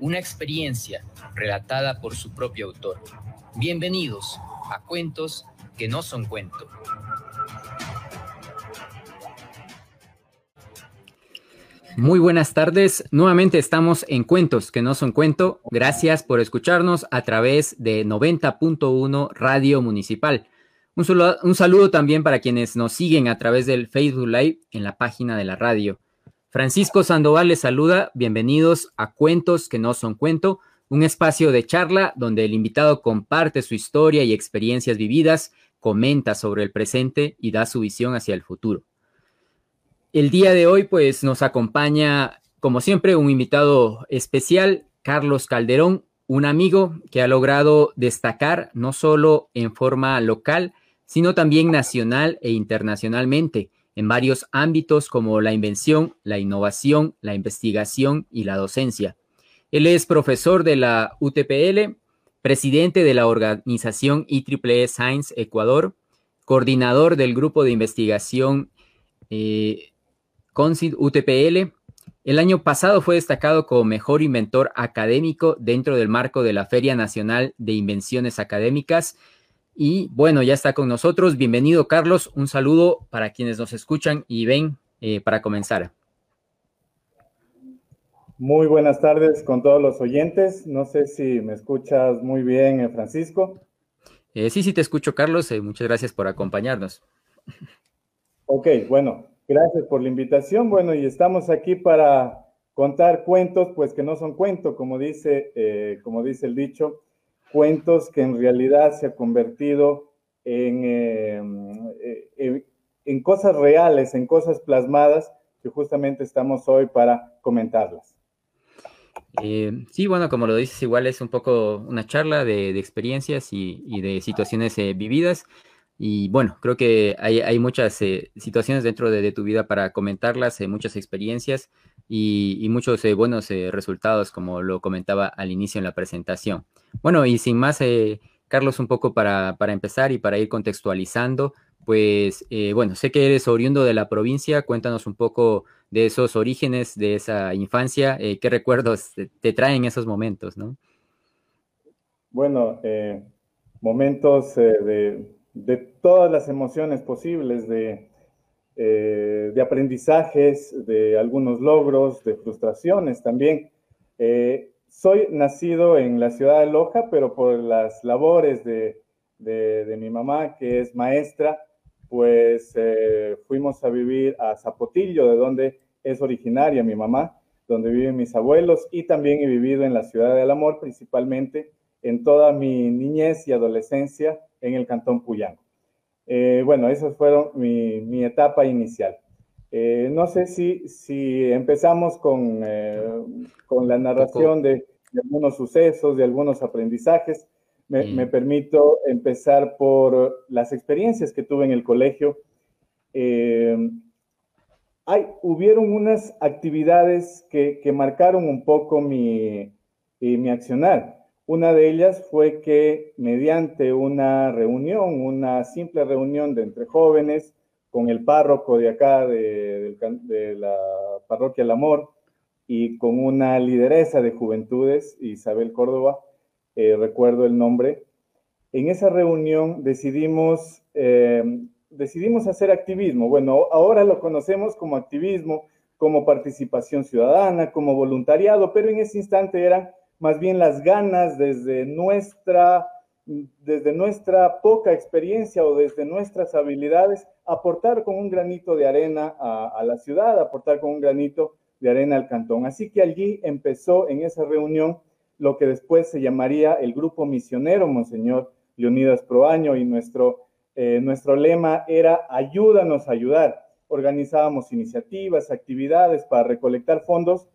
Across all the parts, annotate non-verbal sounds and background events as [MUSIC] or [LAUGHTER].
una experiencia relatada por su propio autor. Bienvenidos a Cuentos que no son cuento. Muy buenas tardes. Nuevamente estamos en Cuentos que no son cuento. Gracias por escucharnos a través de 90.1 Radio Municipal. Un saludo, un saludo, también para quienes nos siguen a través del Facebook Live en la página de la radio. Francisco Sandoval les saluda. Bienvenidos a Cuentos que no son cuento, un espacio de charla donde el invitado comparte su historia y experiencias vividas, comenta sobre el presente y da su visión hacia el futuro. El día de hoy, pues nos acompaña, como siempre, un invitado especial, Carlos Calderón, un amigo que ha logrado destacar no solo en forma local, sino también nacional e internacionalmente en varios ámbitos como la invención, la innovación, la investigación y la docencia. Él es profesor de la UTPL, presidente de la organización IEEE Science Ecuador, coordinador del grupo de investigación eh, CONCID UTPL. El año pasado fue destacado como mejor inventor académico dentro del marco de la Feria Nacional de Invenciones Académicas. Y bueno, ya está con nosotros. Bienvenido, Carlos. Un saludo para quienes nos escuchan y ven eh, para comenzar. Muy buenas tardes con todos los oyentes. No sé si me escuchas muy bien, eh, Francisco. Eh, sí, sí, te escucho, Carlos. muchas gracias por acompañarnos. [LAUGHS] Ok, bueno, Gracias por la invitación. Bueno, y estamos aquí para contar cuentos, pues que no son cuentos, como dice, eh, como dice el dicho, cuentos que en realidad se ha convertido en, eh, eh, en cosas reales, en cosas plasmadas, que justamente estamos hoy para comentarlas. sí, bueno, como lo dices, igual es un poco una charla de, experiencias y, y, de situaciones vividas. Y bueno, creo que hay, muchas eh, situaciones dentro de, tu vida para comentarlas, eh, muchas experiencias y, muchos eh, buenos resultados, como lo comentaba al inicio en la presentación. Bueno, y sin más, Carlos, un poco para, empezar y para ir contextualizando, pues bueno, sé que eres oriundo de la provincia, cuéntanos un poco de esos orígenes, de esa infancia, qué recuerdos te, traen esos momentos, ¿no? Bueno, momentos de todas las emociones posibles, de, eh, de aprendizajes, de algunos logros, de frustraciones también. Eh, soy nacido en la ciudad de Loja, pero por las labores de, de, mi mamá, que es maestra, pues eh, fuimos a vivir a Zapotillo, de donde es originaria mi mamá, donde viven mis abuelos, y también he vivido en la ciudad del amor, principalmente en toda mi niñez y adolescencia en el Cantón Puyango. Eh, bueno, esa fueron mi, etapa inicial. Eh, no sé si, si empezamos con, eh, con la narración de, algunos sucesos, de algunos aprendizajes. Me, me, permito empezar por las experiencias que tuve en el colegio. hay, hubieron unas actividades que, que marcaron un poco mi, mi accionar. Una de ellas fue que mediante una reunión, una simple reunión de entre jóvenes, con el párroco de acá, de, la parroquia El Amor, y con una lideresa de juventudes, Isabel Córdoba, eh, recuerdo el nombre, en esa reunión decidimos, eh, decidimos hacer activismo. Bueno, ahora lo conocemos como activismo, como participación ciudadana, como voluntariado, pero en ese instante eran más bien las ganas desde nuestra, desde nuestra poca experiencia o desde nuestras habilidades, aportar con un granito de arena a, la ciudad, aportar con un granito de arena al cantón. Así que allí empezó en esa reunión lo que después se llamaría el Grupo Misionero Monseñor Leonidas Proaño y nuestro, eh, nuestro lema era ayúdanos a ayudar. Organizábamos iniciativas, actividades para recolectar fondos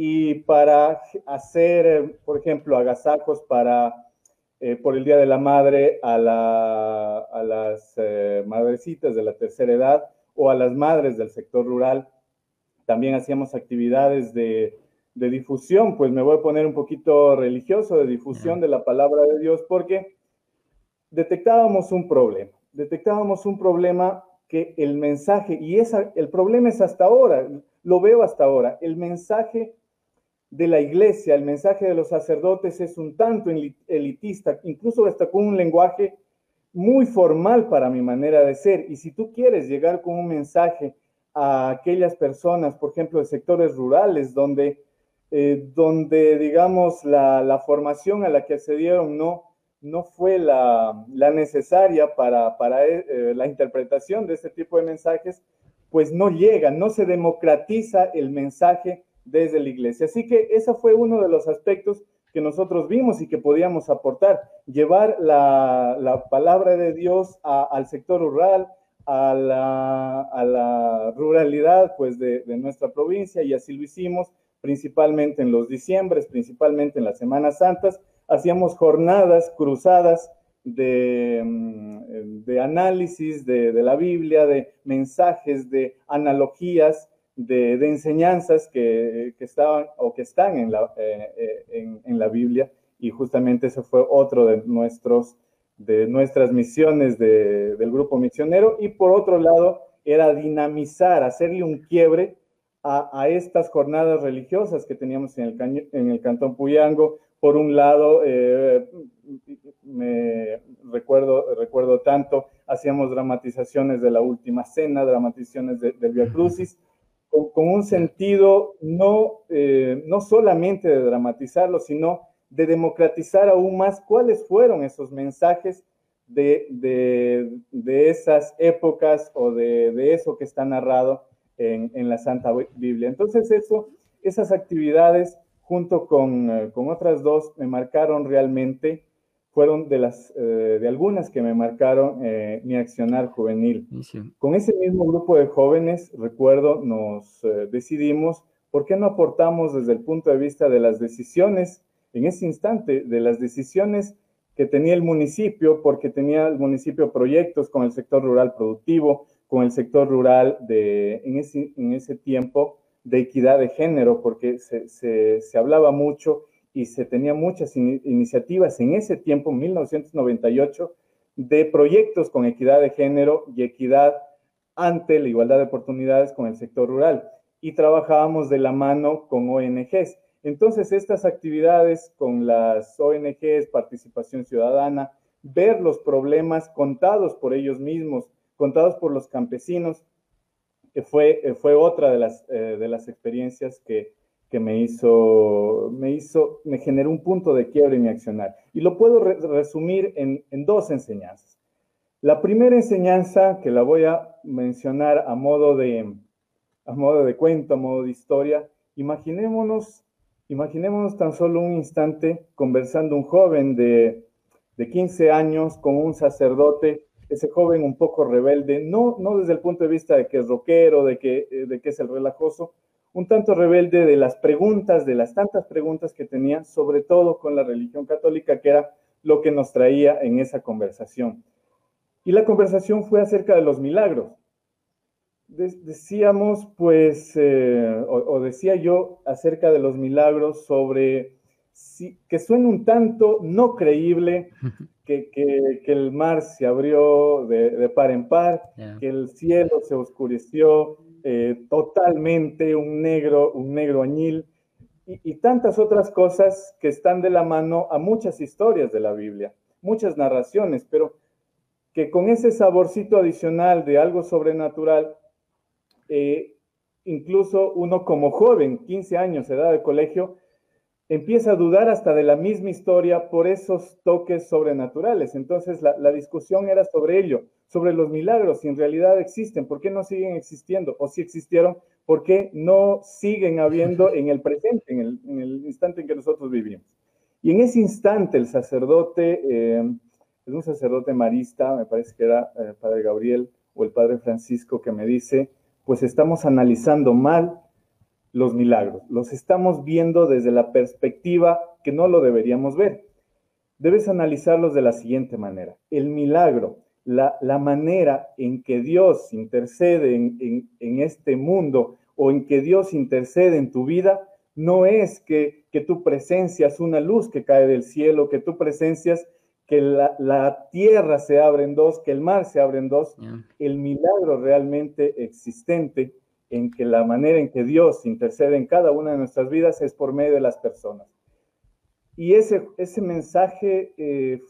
y para hacer, por ejemplo, agasajos para eh, por el Día de la Madre a, las eh, madrecitas de la tercera edad o a las madres del sector rural. También hacíamos actividades de, de difusión, pues me voy a poner un poquito religioso, de difusión de la palabra de Dios, porque detectábamos un problema, detectábamos un problema que el mensaje, y esa, el problema es hasta ahora, lo veo hasta ahora, el mensaje de la iglesia, el mensaje de los sacerdotes es un tanto elitista, incluso hasta con un lenguaje muy formal para mi manera de ser. Y si tú quieres llegar con un mensaje a aquellas personas, por ejemplo, de sectores rurales, donde, eh, donde digamos, la, formación a la que accedieron no, no fue la, necesaria para, para eh, la interpretación de ese tipo de mensajes, pues no llega, no se democratiza el mensaje desde la iglesia. Así que ese fue uno de los aspectos que nosotros vimos y que podíamos aportar, llevar la, palabra de Dios al sector rural, a la, ruralidad pues, de, nuestra provincia y así lo hicimos, principalmente en los diciembres, principalmente en las Semanas Santas, hacíamos jornadas cruzadas de, mm, análisis de la Biblia, de mensajes, de analogías, de, enseñanzas que, estaban o que están en la, eh, eh, en, la Biblia. Y justamente ese fue otro de, nuestros, de nuestras misiones del grupo misionero. Y por otro lado era dinamizar, hacerle un quiebre a, estas jornadas religiosas que teníamos en el, en el Cantón Puyango. Por un lado, eh, me recuerdo, recuerdo tanto, hacíamos dramatizaciones de la Última Cena, dramatizaciones del Via Crucis, con, un sentido no, eh, no solamente de dramatizarlo, sino de democratizar aún más cuáles fueron esos mensajes de, de, esas épocas o de, eso que está narrado en, en, la Santa Biblia. Entonces eso, esas actividades junto con, eh, con otras dos me marcaron realmente fueron de, las, eh, de algunas que me marcaron eh, mi accionar juvenil. Con ese mismo grupo de jóvenes, recuerdo, nos eh, decidimos, ¿por qué no aportamos desde el punto de vista de las decisiones, en ese instante, de las decisiones que tenía el municipio, porque tenía el municipio proyectos con el sector rural productivo, con el sector rural de, en, ese, en ese tiempo de equidad de género, porque se, se, se hablaba mucho y se tenía muchas iniciativas en ese tiempo, 1998, de proyectos con equidad de género y equidad ante la igualdad de oportunidades con el sector rural. Y trabajábamos de la mano con ONGs. Entonces, estas actividades con las ONGs, participación ciudadana, ver los problemas contados por ellos mismos, contados por los campesinos, fue, fue otra de las, eh, de las experiencias que, que me hizo, me hizo, me generó un punto de quiebre en mi accionar. Y lo puedo resumir en, dos enseñanzas. La primera enseñanza, que la voy a mencionar a modo de, a modo de cuento, a modo de historia, imaginémonos, imaginémonos tan solo un instante conversando un joven de, de 15 años con un sacerdote, ese joven un poco rebelde, no, no desde el punto de vista de que es rockero, de que, de que es el relajoso, un tanto rebelde de las preguntas, de las tantas preguntas que tenía, sobre todo con la religión católica, que era lo que nos traía en esa conversación. Y la conversación fue acerca de los milagros. decíamos, pues, eh, o, decía yo acerca de los milagros sobre que suena un tanto no creíble [LAUGHS] que, el mar se abrió de, par en par, que el cielo se oscureció, eh, totalmente un negro, un negro añil y, tantas otras cosas que están de la mano a muchas historias de la Biblia, muchas narraciones, pero que con ese saborcito adicional de algo sobrenatural, eh, incluso uno como joven, 15 años, edad de colegio, empieza a dudar hasta de la misma historia por esos toques sobrenaturales. Entonces la, la discusión era sobre ello sobre los milagros, si en realidad existen, por qué no siguen existiendo, o si existieron, por qué no siguen habiendo [LAUGHS] en el presente, en el, instante en que nosotros vivimos. Y en ese instante el sacerdote, eh, es un sacerdote marista, me parece que era el eh, padre Gabriel o el padre Francisco, que me dice, pues estamos analizando mal los milagros, los estamos viendo desde la perspectiva que no lo deberíamos ver. debes analizarlos de la siguiente manera. El milagro, la, manera en que Dios intercede en, este mundo o en que Dios intercede en tu vida, no es que, que tu presencia es una luz que cae del cielo, que tu presencia es que la, tierra se abre en dos, que el mar se abre en dos. El milagro realmente existente en que la manera en que Dios intercede en cada una de nuestras vidas es por medio de las personas. Y ese, ese mensaje eh,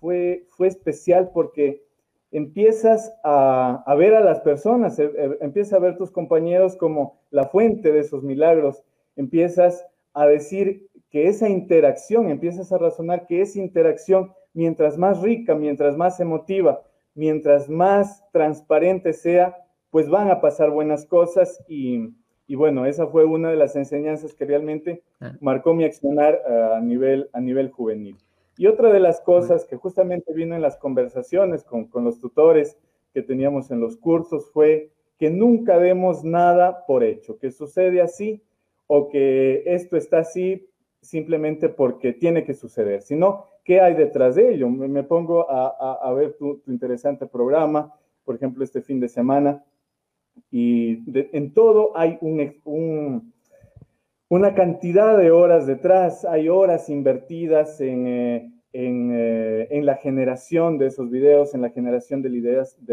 fue, fue especial porque empiezas a, ver a las personas, eh, eh, empiezas a ver tus compañeros como la fuente de esos milagros, empiezas a decir que esa interacción, empiezas a razonar que esa interacción, mientras más rica, mientras más emotiva, mientras más transparente sea, pues van a pasar buenas cosas y, bueno, esa fue una de las enseñanzas que realmente ah. marcó mi accionar a, nivel, a nivel juvenil. Y otra de las cosas que justamente vino en las conversaciones con, con los tutores que teníamos en los cursos fue que nunca demos nada por hecho, que sucede así o que esto está así simplemente porque tiene que suceder, sino qué hay detrás de ello. Me, pongo a, a, ver tu, tu, interesante programa, por ejemplo, este fin de semana, y en todo hay un, una cantidad de horas detrás, hay horas invertidas en, eh, eh, en, la generación de esos videos, en la generación de,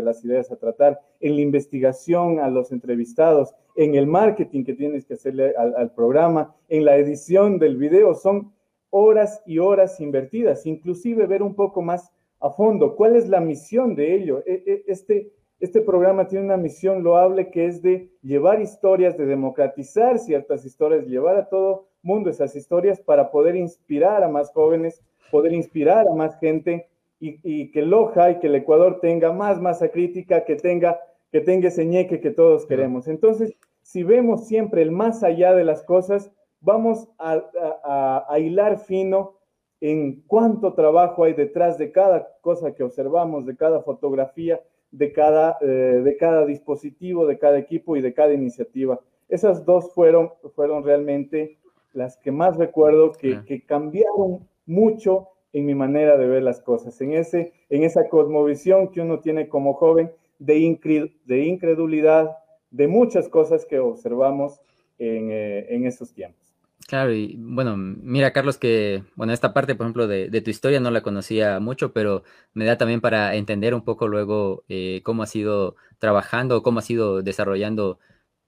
las ideas a tratar, en la investigación a los entrevistados, en el marketing que tienes que hacerle al, programa, en la edición del video. Son horas y horas invertidas, inclusive ver un poco más a fondo cuál es la misión de ello. E, e, este, este programa tiene una misión loable que es de llevar historias, de democratizar ciertas historias, llevar a todo mundo esas historias para poder inspirar a más jóvenes, poder inspirar a más gente y, que Loja y que el Ecuador tenga más masa crítica, que tenga, que tenga ese ñeque que todos queremos. Entonces, si vemos siempre el más allá de las cosas, vamos a, a hilar fino en cuánto trabajo hay detrás de cada cosa que observamos, de cada fotografía, de cada, eh, de cada dispositivo, de cada equipo y de cada iniciativa. Esas dos fueron, fueron realmente las que más recuerdo que, que cambiaron mucho en mi manera de ver las cosas, en, ese, en esa cosmovisión que uno tiene como joven de, de incredulidad, de muchas cosas que observamos en, eh, en esos tiempos. Claro, y bueno, mira, Carlos, que, bueno, esta parte, por ejemplo, de, tu historia no la conocía mucho, pero me da también para entender un poco luego eh, cómo has ido trabajando, cómo has ido desarrollando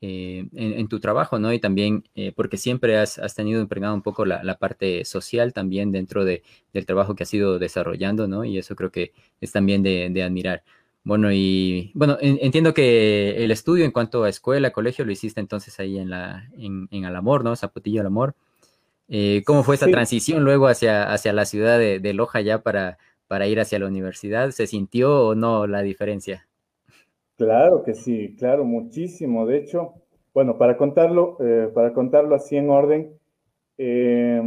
eh, en, tu trabajo, ¿no? Y también eh, porque siempre has, tenido impregnado un poco la, parte social también dentro de, del trabajo que has ido desarrollando, ¿no? Y eso creo que es también de admirar. Bueno, y bueno, entiendo que el estudio en cuanto a escuela, colegio, lo hiciste entonces ahí en la, en, en Alamor, ¿no? Zapotillo Alamor. Eh, ¿Cómo fue esa transición luego hacia, hacia la ciudad de, Loja ya para, para ir hacia la universidad? ¿Se sintió o no la diferencia? Claro que sí, claro, muchísimo. De hecho, bueno, para contarlo, eh, para contarlo así en orden, eh,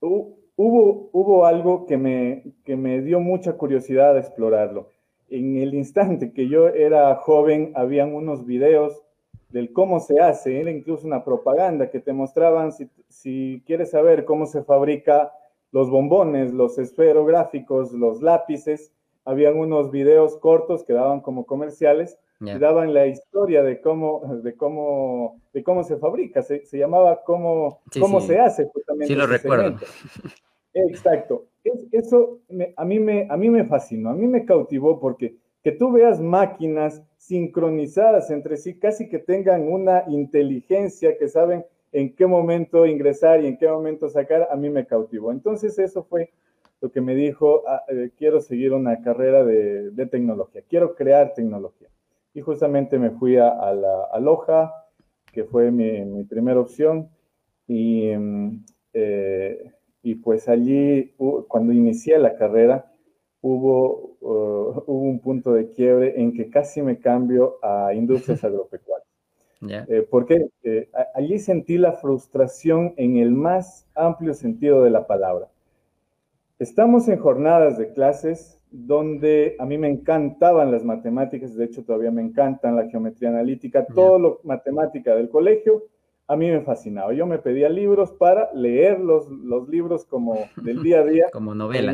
hubo, hubo algo que me, que me dio mucha curiosidad de explorarlo en el instante que yo era joven, habían unos videos del cómo se hace, era incluso una propaganda que te mostraban si, quieres saber cómo se fabrica los bombones, los esferográficos, los lápices, habían unos videos cortos que daban como comerciales y daban la historia de cómo, de cómo, de cómo se fabrica, se, llamaba cómo, cómo se hace justamente. Sí, lo recuerdo. [LAUGHS] Exacto. eso a, mí me, a mí me fascinó, a mí me cautivó porque que tú veas máquinas sincronizadas entre sí, casi que tengan una inteligencia, que saben en qué momento ingresar y en qué momento sacar, a mí me cautivó. Entonces eso fue lo que me dijo, ah, eh, quiero seguir una carrera de, tecnología, quiero crear tecnología. Y justamente me fui a, la Loja, que fue mi, primera opción, y mm, eh, y pues allí, cuando inicié la carrera, hubo, uh, [LAUGHS] hubo un punto de quiebre en que casi me cambio a industrias [LAUGHS] agropecuarias. Eh, porque eh, allí sentí la frustración en el más amplio sentido de la palabra. Estamos en jornadas de clases donde a mí me encantaban las matemáticas, de hecho todavía me encantan la geometría analítica, todo lo matemática del colegio, a mí me fascinaba. Yo me pedía libros para leer los, los libros como del día a día. [LAUGHS] como novela.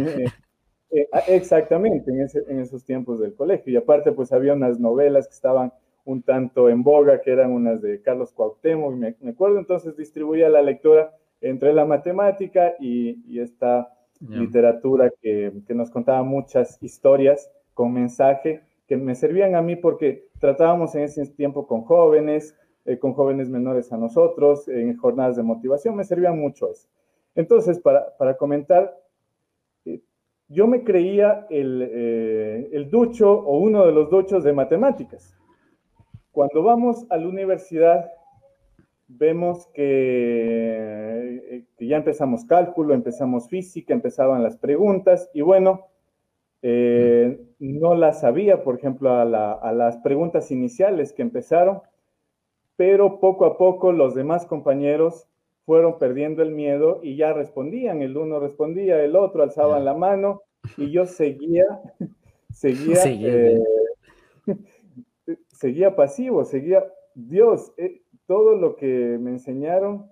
Eh, ah, exactamente, en, esos tiempos del colegio. Y aparte, pues había unas novelas que estaban un tanto en boga, que eran unas de Carlos Cuauhtémoc, me, me acuerdo, entonces distribuía la lectura entre la matemática y, esta literatura que, que, nos contaba muchas historias con mensaje que me servían a mí porque tratábamos en ese tiempo con jóvenes, eh, con jóvenes menores a nosotros, en jornadas de motivación, me servían mucho eso. Entonces, para, para comentar, eh, yo me creía el, eh, el ducho o uno de los duchos de matemáticas. Cuando vamos a la universidad, vemos que, ya empezamos cálculo, empezamos física, empezaban las preguntas y bueno, no las sabía, por ejemplo, a, las preguntas iniciales que empezaron, pero poco a poco los demás compañeros fueron perdiendo el miedo y ya respondían, el uno respondía, el otro alzaban la mano y yo seguía, [LAUGHS] seguía, eh, [LAUGHS] seguía pasivo, seguía, Dios, eh, todo lo que me enseñaron,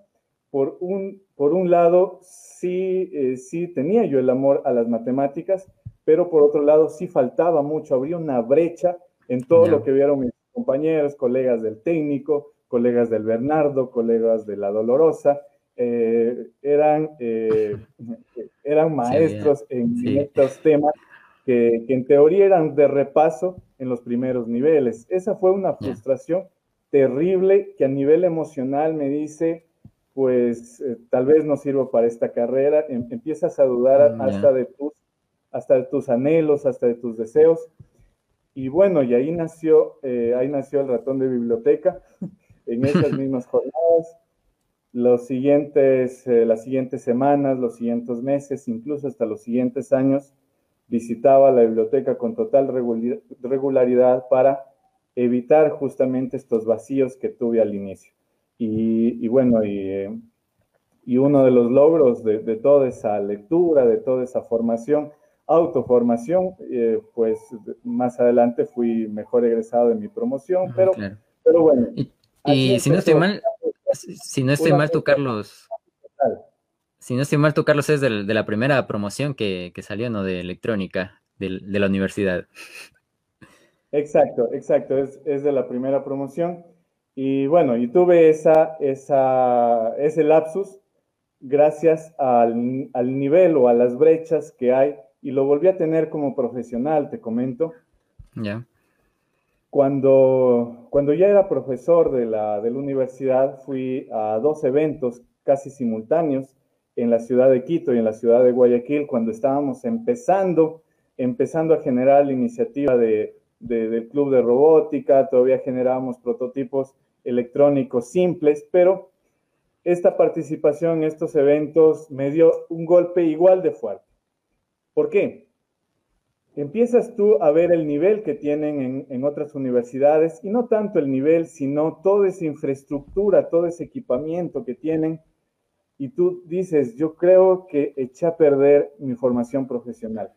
por un, por un lado, sí, eh, sí tenía yo el amor a las matemáticas, pero por otro lado sí faltaba mucho, habría una brecha en todo lo que vieron mis compañeros, colegas del técnico, colegas del Bernardo, colegas de la Dolorosa, eh, eran, eh, eran maestros en, estos temas que, en teoría eran de repaso en los primeros niveles. Esa fue una frustración terrible que a nivel emocional me dice, pues eh, tal vez no sirvo para esta carrera, em, empiezas a dudar mm, hasta, de tus, hasta de tus anhelos, hasta de tus deseos. Y bueno, y ahí nació, ahí nació el ratón de biblioteca, [LAUGHS] en esas [LAUGHS] mismas jornadas, los siguientes, eh, las siguientes semanas, los siguientes meses, incluso hasta los siguientes años, visitaba la biblioteca con total regularidad para evitar justamente estos vacíos que tuve al inicio. Y, bueno, y, uno de los logros de, toda esa lectura, de toda esa formación, autoformación, eh, pues más adelante fui mejor egresado en mi promoción, pero, pero bueno. Y si no estoy mal, si no estoy mal, tú, Carlos. Si no estoy mal, tú, Carlos, es de, la primera promoción que, salió, ¿no? De electrónica, de, la universidad. Exacto, exacto, es, de la primera promoción. Y bueno, y tuve esa, esa, ese lapsus gracias al, al nivel o a las brechas que hay, y lo volví a tener como profesional, te comento. Ya. Cuando, cuando ya era profesor de la, de la universidad, fui a dos eventos casi simultáneos en la ciudad de Quito y en la ciudad de Guayaquil, cuando estábamos empezando, empezando a generar la iniciativa de, del club de robótica, todavía generábamos prototipos electrónicos simples, pero esta participación en estos eventos me dio un golpe igual de fuerte. ¿Por qué? empiezas tú a ver el nivel que tienen en, otras universidades y no tanto el nivel, sino toda esa infraestructura, todo ese equipamiento que tienen. Y tú dices, yo creo que eché a perder mi formación profesional.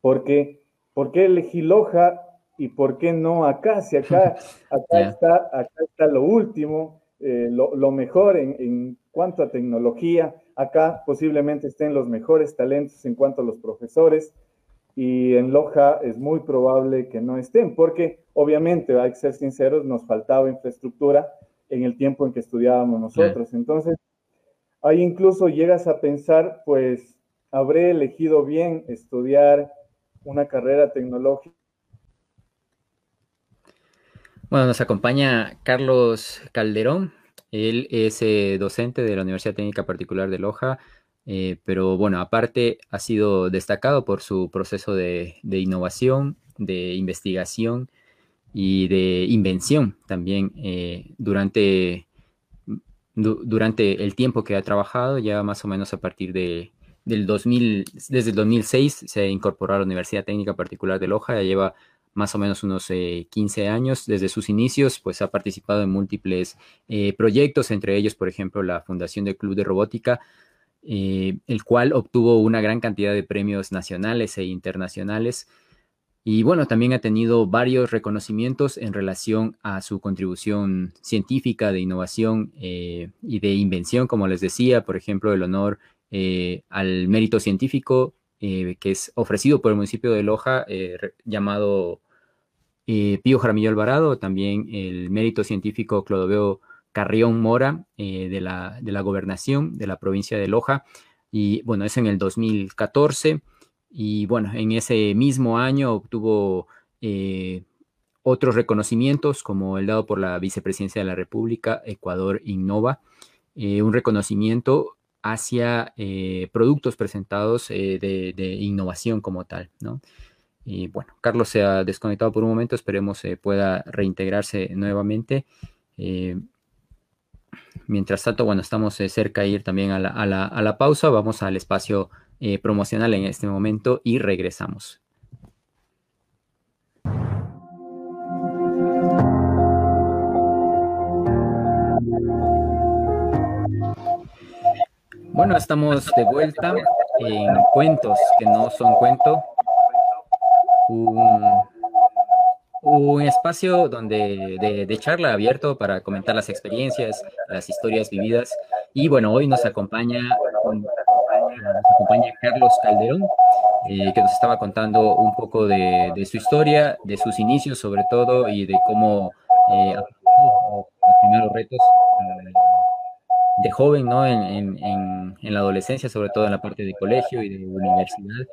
Porque, ¿por qué elegí Loja y por qué no acá? Si acá, [LAUGHS] acá, está, acá está lo último, eh, lo, mejor en, en cuanto a tecnología. Acá posiblemente estén los mejores talentos en cuanto a los profesores y en Loja es muy probable que no estén, porque obviamente, hay que ser sinceros, nos faltaba infraestructura en el tiempo en que estudiábamos nosotros. Entonces, ahí incluso llegas a pensar, pues, habré elegido bien estudiar una carrera tecnológica. Bueno, nos acompaña Carlos Calderón. Él es eh, docente de la Universidad Técnica Particular de Loja, eh, pero bueno, aparte ha sido destacado por su proceso de, innovación, de investigación y de invención también eh, durante, durante el tiempo que ha trabajado, ya más o menos a partir de, del 2000, desde el 2006 se incorporó a la Universidad Técnica Particular de Loja, ya lleva más o menos unos 15 eh, años. Desde sus inicios, pues ha participado en múltiples proyectos, entre ellos, por ejemplo, la Fundación del Club de Robótica, eh, el cual obtuvo una gran cantidad de premios nacionales e internacionales. Y bueno, también ha tenido varios reconocimientos en relación a su contribución científica, de innovación eh, y de invención, como les decía, por ejemplo, el honor eh, al mérito científico que es ofrecido por el municipio de Loja, llamado Pío Jaramillo Alvarado, también el mérito científico Clodoveo Carrión Mora de, la, de la gobernación de la provincia de Loja. Y bueno, es en el 2014. Y bueno, en ese mismo año obtuvo eh, otros reconocimientos, como el dado por la Vicepresidencia de la República, Ecuador Innova, eh, un reconocimiento hacia eh, productos presentados de, innovación como tal, ¿no? Y bueno, Carlos se ha desconectado por un momento, esperemos pueda reintegrarse nuevamente. mientras tanto, bueno, estamos cerca de ir también a la, a la pausa, vamos al espacio eh, promocional en este momento y regresamos. Bueno, estamos de vuelta en cuentos que no son cuento. Un, espacio donde de, charla abierto para comentar las experiencias, las historias vividas. Y bueno, hoy nos acompaña nos acompaña Carlos Calderón, eh, que nos estaba contando un poco de, su historia, de sus inicios sobre todo, y de cómo eh, los primeros retos eh, de joven, ¿no? En, la adolescencia, sobre todo en la parte de colegio y de universidad,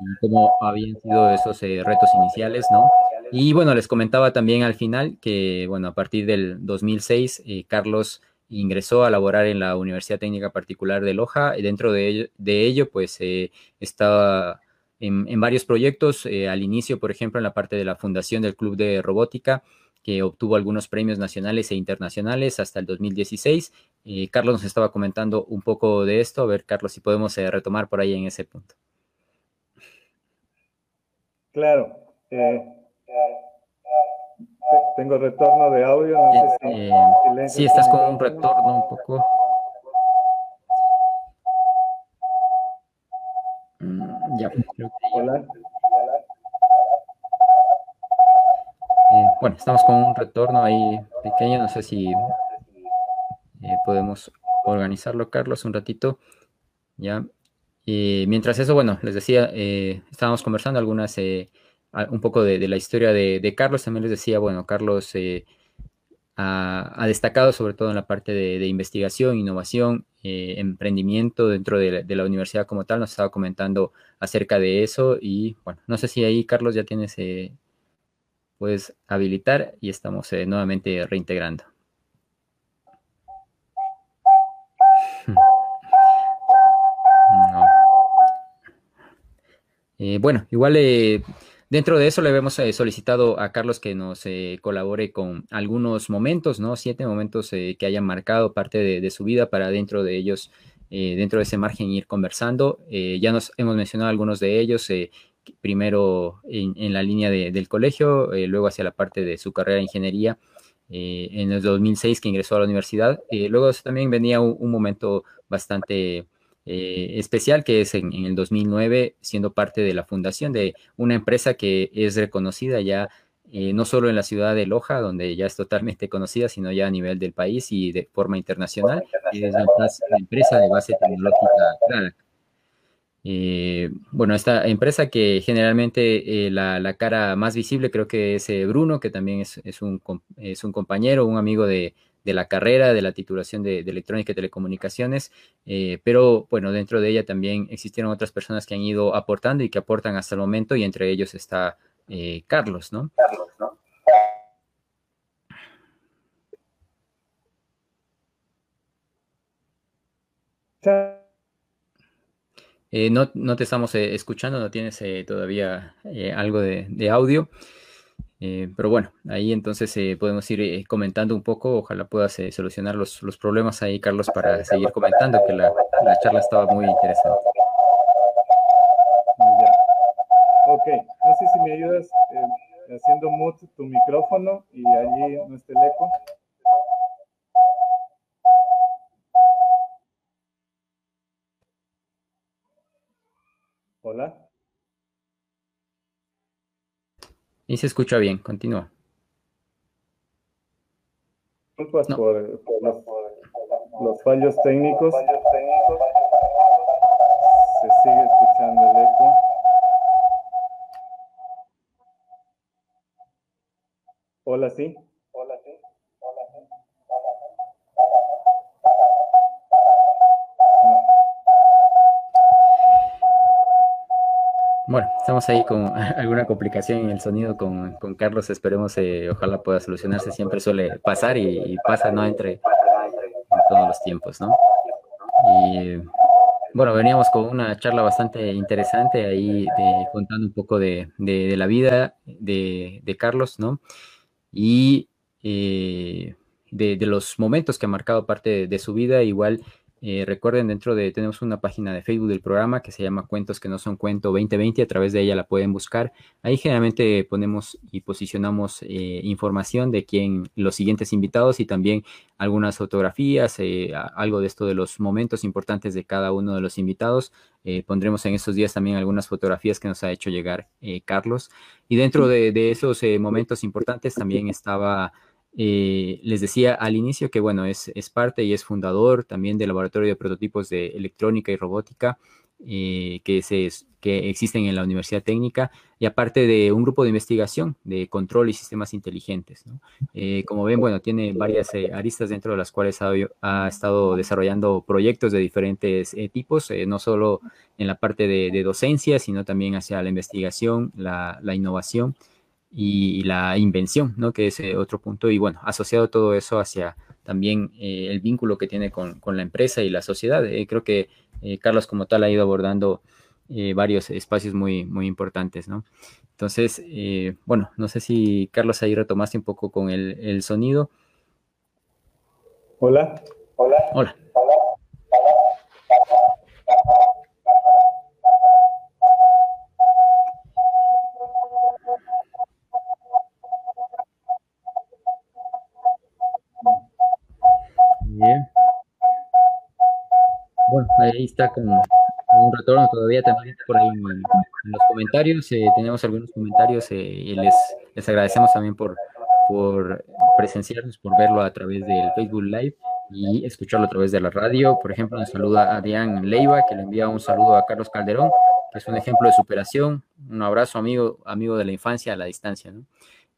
y cómo habían sido esos retos iniciales, ¿no? Y bueno, les comentaba también al final que, bueno, a partir del 2006, Carlos ingresó a laborar en la Universidad Técnica Particular de Loja. Y dentro de ello, pues eh, estaba en, varios proyectos. Eh, al inicio, por ejemplo, en la parte de la fundación del Club de Robótica, que obtuvo algunos premios nacionales e internacionales hasta el 2016. Eh, Carlos nos estaba comentando un poco de esto. A ver, Carlos, si podemos retomar por ahí en ese punto. Claro. Tengo retorno de audio. No sé si, eh, estás con un retorno un poco. Mm, ya, Hola. Eh, bueno, estamos con un retorno ahí pequeño. No sé si eh, podemos organizarlo, Carlos, un ratito. Ya. mientras eso, bueno, les decía, estábamos conversando algunas un poco de, la historia de, Carlos. También les decía, bueno, Carlos eh, ha, destacado sobre todo en la parte de, investigación, innovación, eh, emprendimiento dentro de la, universidad como tal. Nos estaba comentando acerca de eso y bueno, no sé si ahí, Carlos, ya tienes, eh, puedes habilitar y estamos nuevamente reintegrando. [LAUGHS] bueno, igual Dentro de eso le hemos eh, solicitado a Carlos que nos eh, colabore con algunos momentos, ¿no? Siete momentos eh, que hayan marcado parte de, su vida para dentro de ellos, dentro de ese margen ir conversando. ya nos hemos mencionado algunos de ellos, primero en, la línea del colegio, luego hacia la parte de su carrera de ingeniería. en el 2006 que ingresó a la universidad. luego también venía un momento bastante eh, especial que es en, el 2009 siendo parte de la fundación de una empresa que es reconocida ya eh, no solo en la ciudad de Loja, donde ya es totalmente conocida, sino ya a nivel del país y de forma internacional, es la, empresa de base tecnológica eh, bueno, esta empresa que generalmente la, cara más visible creo que es Bruno, que también es, un, es un compañero, un amigo de, de la carrera de la titulación de, electrónica y telecomunicaciones, eh, pero bueno, dentro de ella también existieron otras personas que han ido aportando y que aportan hasta el momento y entre ellos está eh, Carlos, ¿no? Carlos, ¿no? Eh, no, no, te estamos escuchando, no tienes todavía algo de audio. Eh, pero bueno, ahí entonces eh, podemos ir eh, comentando un poco, ojalá puedas solucionar los, los, problemas ahí, Carlos, para seguir comentando, que la, la charla estaba muy interesante. Ok, no sé si me ayudas haciendo mute tu micrófono y allí no esté el eco. Hola. Y se escucha bien, continúa. Disculpas por, los, fallos técnicos. Se sigue escuchando el eco. Hola, sí. Bueno, estamos ahí con [LAUGHS] alguna complicación en el sonido con, con Carlos, esperemos, eh, ojalá pueda solucionarse, siempre suele pasar y, pasa, ¿no? Entre en todos los tiempos, ¿no? Y bueno, veníamos con una charla bastante interesante ahí contando un poco de, de, la vida de, de, Carlos, ¿no? Y eh, de, los momentos que ha marcado parte de, su vida, igual eh, recuerden, dentro de, tenemos una página de Facebook del programa que se llama Cuentos que no son cuento 2020, a través de ella la pueden buscar. Ahí generalmente ponemos y posicionamos eh, información de quién, los siguientes invitados y también algunas fotografías, eh, algo de esto de los momentos importantes de cada uno de los invitados. pondremos en estos días también algunas fotografías que nos ha hecho llegar Carlos. Y dentro de, de esos momentos importantes también estaba eh, les decía al inicio que, bueno, es, es, parte y es fundador también del Laboratorio de Prototipos de Electrónica y Robótica eh, que, se, que existen en la Universidad Técnica y aparte de un grupo de investigación de control y sistemas inteligentes. Eh, como ven, bueno, tiene varias aristas dentro de las cuales ha, estado desarrollando proyectos de diferentes tipos, no solo en la parte de, docencia, sino también hacia la investigación, la, la innovación y, la invención, ¿no? Que es eh, otro punto. Y bueno, asociado todo eso hacia también eh, el vínculo que tiene con, la empresa y la sociedad. Eh, creo que Carlos como tal ha ido abordando varios espacios muy, muy importantes, ¿no? Entonces, bueno, no sé si Carlos ahí retomaste un poco con el, el sonido. Hola. Hola. Hola. Bueno, ahí está con, un retorno todavía también por ahí en, los comentarios. Eh, tenemos algunos comentarios eh, y les, les agradecemos también por, por presenciarnos, por verlo a través del Facebook Live y escucharlo a través de la radio. Por ejemplo, nos saluda Adrián Leiva, que le envía un saludo a Carlos Calderón, que es un ejemplo de superación. Un abrazo, amigo, amigo de la infancia a la distancia.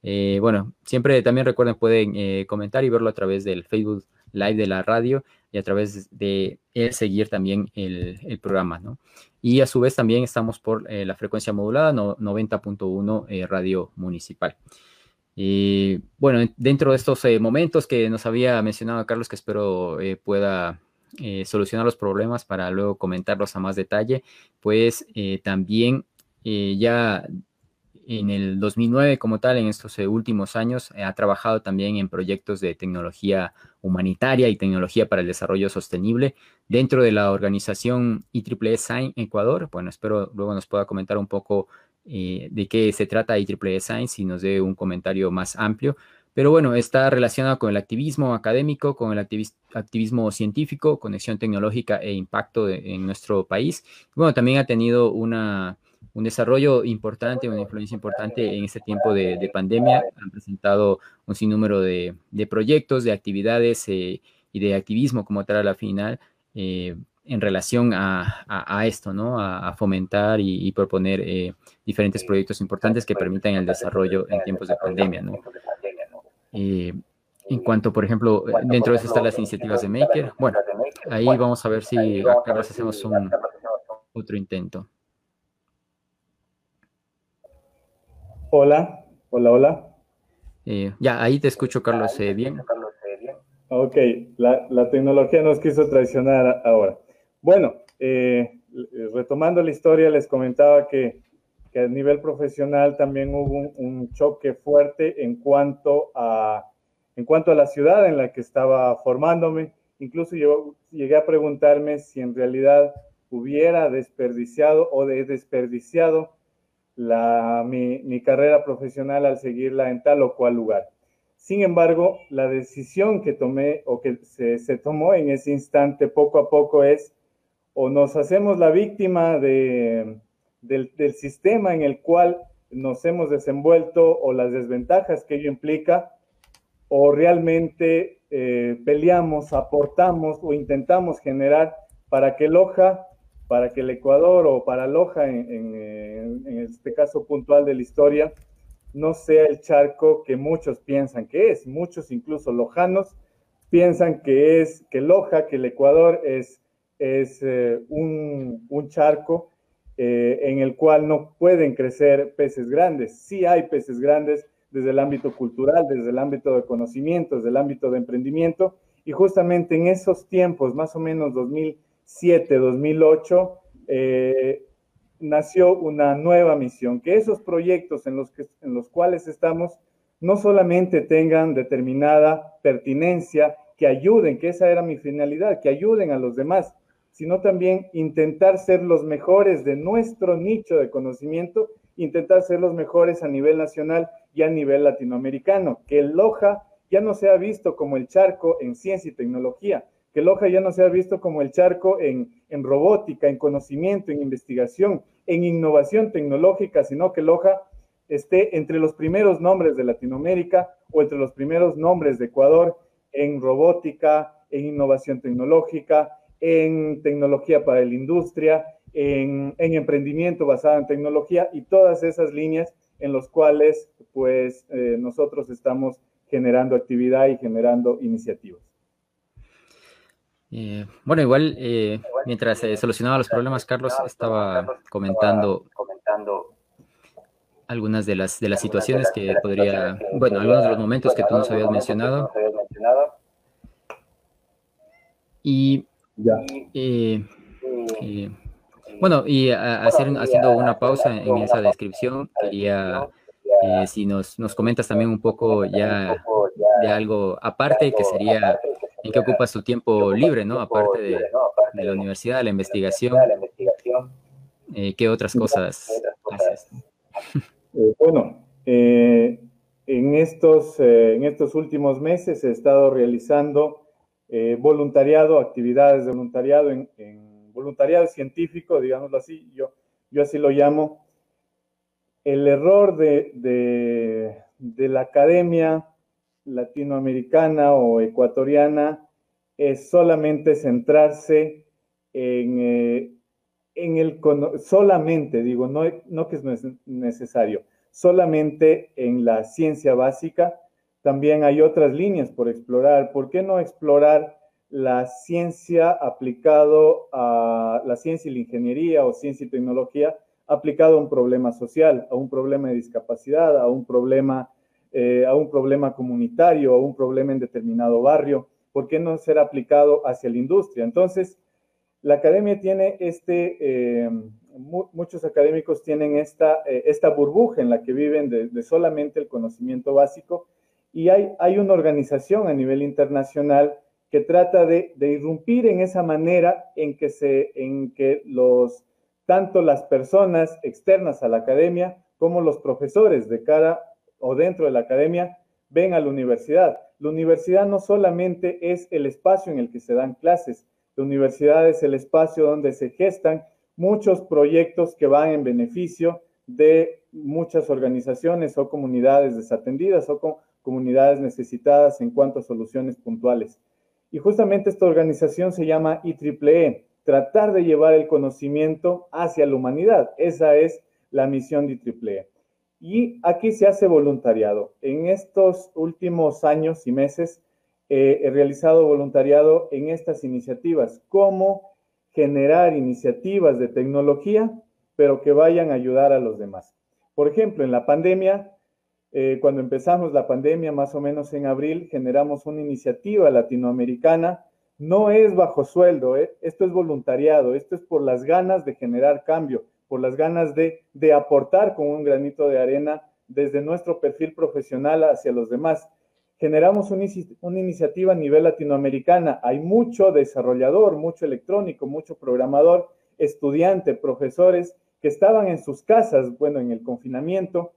Eh, bueno, siempre también recuerden, pueden comentar y verlo a través del Facebook live de la radio y a través de seguir también el, programa, ¿no? Y a su vez también estamos por eh, la frecuencia modulada 90.1 eh, Radio Municipal. Y bueno, dentro de estos eh, momentos que nos había mencionado Carlos, que espero pueda solucionar los problemas para luego comentarlos a más detalle, pues también ya en el 2009 como tal, en estos eh, últimos años, eh, ha trabajado también en proyectos de tecnología humanitaria y tecnología para el desarrollo sostenible dentro de la organización IEEE Sign Ecuador. Bueno, espero luego nos pueda comentar un poco eh, de qué se trata IEEE Sign, si nos dé un comentario más amplio. Pero bueno, está relacionado con el activismo académico, con el activismo científico, conexión tecnológica e impacto en nuestro país. Bueno, también ha tenido una un desarrollo importante, una influencia importante en este tiempo de, pandemia. Han presentado un sinnúmero de, proyectos, de actividades eh, y de activismo como tal a la final eh, en relación a, esto, ¿no? A, fomentar y, proponer eh, diferentes proyectos importantes que permitan el desarrollo en tiempos de pandemia, ¿no? en cuanto, por ejemplo, dentro de eso están las iniciativas de Maker. Bueno, ahí vamos a ver si acá hacemos un, otro intento. Hola, hola, hola. Eh, ya, ahí te escucho, Carlos, eh, bien. Ok, la, tecnología nos quiso traicionar ahora. Bueno, eh, retomando la historia, les comentaba que, a nivel profesional también hubo un, choque fuerte en cuanto, a, en cuanto a la ciudad en la que estaba formándome. Incluso yo llegué a preguntarme si en realidad hubiera desperdiciado o de desperdiciado la, mi, carrera profesional al seguirla en tal o cual lugar. Sin embargo, la decisión que tomé o que se, tomó en ese instante poco a poco es o nos hacemos la víctima de, del, sistema en el cual nos hemos desenvuelto o las desventajas que ello implica, o realmente eh, peleamos, aportamos o intentamos generar para que Loja, para que el Ecuador o para Loja, en, en este caso puntual de la historia, no sea el charco que muchos piensan que es. Muchos, incluso lojanos, piensan que es, que Loja, que el Ecuador es, es eh, un, charco eh, en el cual no pueden crecer peces grandes. Sí hay peces grandes desde el ámbito cultural, desde el ámbito de conocimiento, desde el ámbito de emprendimiento, y justamente en esos tiempos, más o menos 2007, 2008, eh, nació una nueva misión, que esos proyectos en los, que, en los cuales estamos no solamente tengan determinada pertinencia, que ayuden, que esa era mi finalidad, que ayuden a los demás, sino también intentar ser los mejores de nuestro nicho de conocimiento, intentar ser los mejores a nivel nacional y a nivel latinoamericano, que el Loja ya no sea visto como el charco en ciencia y tecnología, que Loja ya no sea visto como el charco en, en robótica, en conocimiento, en investigación, en innovación tecnológica, sino que Loja esté entre los primeros nombres de Latinoamérica o entre los primeros nombres de Ecuador en robótica, en innovación tecnológica, en tecnología para la industria, en, emprendimiento basado en tecnología y todas esas líneas en las cuales pues eh, nosotros estamos generando actividad y generando iniciativas. Eh, bueno, igual eh, mientras solucionaba los problemas, Carlos estaba comentando, algunas de las, de las situaciones que podría, bueno, algunos de los momentos que tú nos habías mencionado. Y, eh, bueno, y hacer, haciendo una pausa en esa descripción, quería, si nos, nos comentas también un poco ya de algo aparte, que sería en qué ocupas tu tiempo libre, ¿no? Aparte de, la universidad, de la investigación. Eh, ¿Qué otras cosas haces? [LAUGHS] Eh, bueno, eh, en, estos, en estos últimos meses he estado realizando voluntariado, actividades de voluntariado, en, voluntariado científico, digámoslo así, yo, yo así lo llamo. El error de, de la academia latinoamericana o ecuatoriana es solamente centrarse en, eh, en el, solamente, digo, no, no que es necesario, solamente en la ciencia básica. También hay otras líneas por explorar. ¿Por qué no explorar la ciencia aplicado a la ciencia y la ingeniería o ciencia y tecnología aplicado a un problema social, a un problema de discapacidad, a un problema eh, a un problema comunitario, a un problema en determinado barrio, ¿por qué no ser aplicado hacia la industria? Entonces, la academia tiene este, eh, muchos académicos tienen esta, eh, esta burbuja en la que viven de, solamente el conocimiento básico y hay, hay una organización a nivel internacional que trata de, de, irrumpir en esa manera en que, se, en que los, tanto las personas externas a la academia como los profesores de cara o dentro de la academia ven a la universidad. La universidad no solamente es el espacio en el que se dan clases, la universidad es el espacio donde se gestan muchos proyectos que van en beneficio de muchas organizaciones o comunidades desatendidas o comunidades necesitadas en cuanto a soluciones puntuales. Y justamente esta organización se llama IEEE, e, tratar de llevar el conocimiento hacia la humanidad. Esa es la misión de IEEE. Y aquí se hace voluntariado. En estos últimos años y meses eh, he realizado voluntariado en estas iniciativas, cómo generar iniciativas de tecnología, pero que vayan a ayudar a los demás. Por ejemplo, en la pandemia, eh, cuando empezamos la pandemia, más o menos en abril, generamos una iniciativa latinoamericana. No es bajo sueldo, eh, esto es voluntariado, esto es por las ganas de generar cambio, por las ganas de, aportar con un granito de arena desde nuestro perfil profesional hacia los demás. Generamos una iniciativa a nivel latinoamericana. Hay mucho desarrollador, mucho electrónico, mucho programador, estudiante, profesores que estaban en sus casas, bueno, en el confinamiento.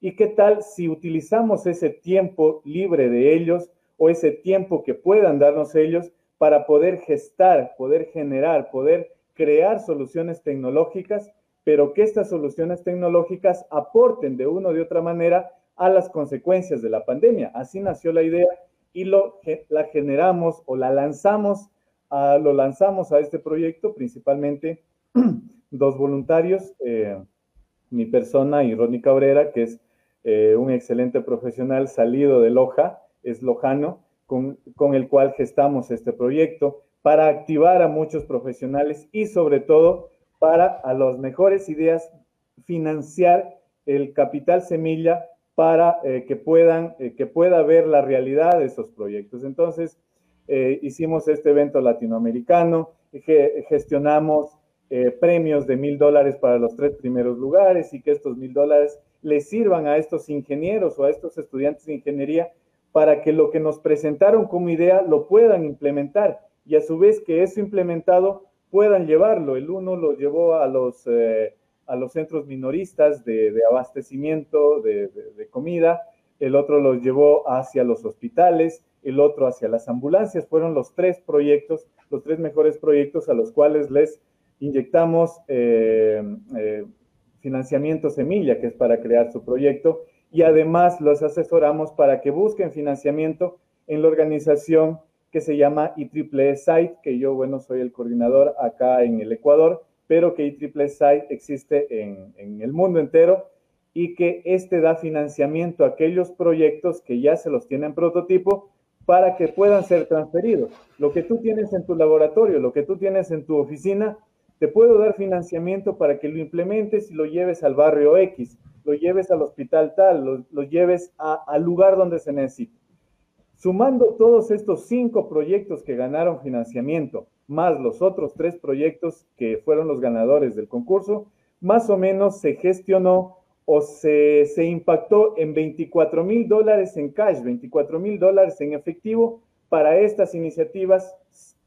¿Y qué tal si utilizamos ese tiempo libre de ellos o ese tiempo que puedan darnos ellos para poder gestar, poder generar, poder crear soluciones tecnológicas pero que estas soluciones tecnológicas aporten de una o de otra manera a las consecuencias de la pandemia. Así nació la idea y lo, la generamos o la lanzamos, a, lo lanzamos a este proyecto, principalmente [CLEARS THROAT] dos voluntarios, eh, mi persona y Ronnie Cabrera, que es eh, un excelente profesional salido de Loja, es lojano, con, con el cual gestamos este proyecto para activar a muchos profesionales y sobre todo para a las mejores ideas financiar el capital semilla para eh, que puedan, eh, que pueda ver la realidad de esos proyectos. Entonces, eh, hicimos este evento latinoamericano, gestionamos premios de mil dólares para los tres primeros lugares y que estos mil dólares les sirvan a estos ingenieros o a estos estudiantes de ingeniería para que lo que nos presentaron como idea lo puedan implementar y a su vez que eso implementado puedan llevarlo. El uno lo llevó a los, eh, a los centros minoristas de, abastecimiento de, comida, el otro los llevó hacia los hospitales, el otro hacia las ambulancias. Fueron los tres proyectos, los tres mejores proyectos a los cuales les inyectamos eh, eh, financiamiento semilla, que es para crear su proyecto, y además los asesoramos para que busquen financiamiento en la organización que se llama IEEE Site, que yo, bueno, soy el coordinador acá en el Ecuador, pero que IEEE Site existe en, en el mundo entero y que este da financiamiento a aquellos proyectos que ya se los tienen prototipo para que puedan ser transferidos. Lo que tú tienes en tu laboratorio, lo que tú tienes en tu oficina, te puedo dar financiamiento para que lo implementes y lo lleves al barrio X, lo lleves al hospital tal, lo, lleves al lugar donde se necesita. Sumando todos estos cinco proyectos que ganaron financiamiento, más los otros tres proyectos que fueron los ganadores del concurso, más o menos se gestionó o se, impactó en 24 mil dólares en cash, 24 mil dólares en efectivo para estas iniciativas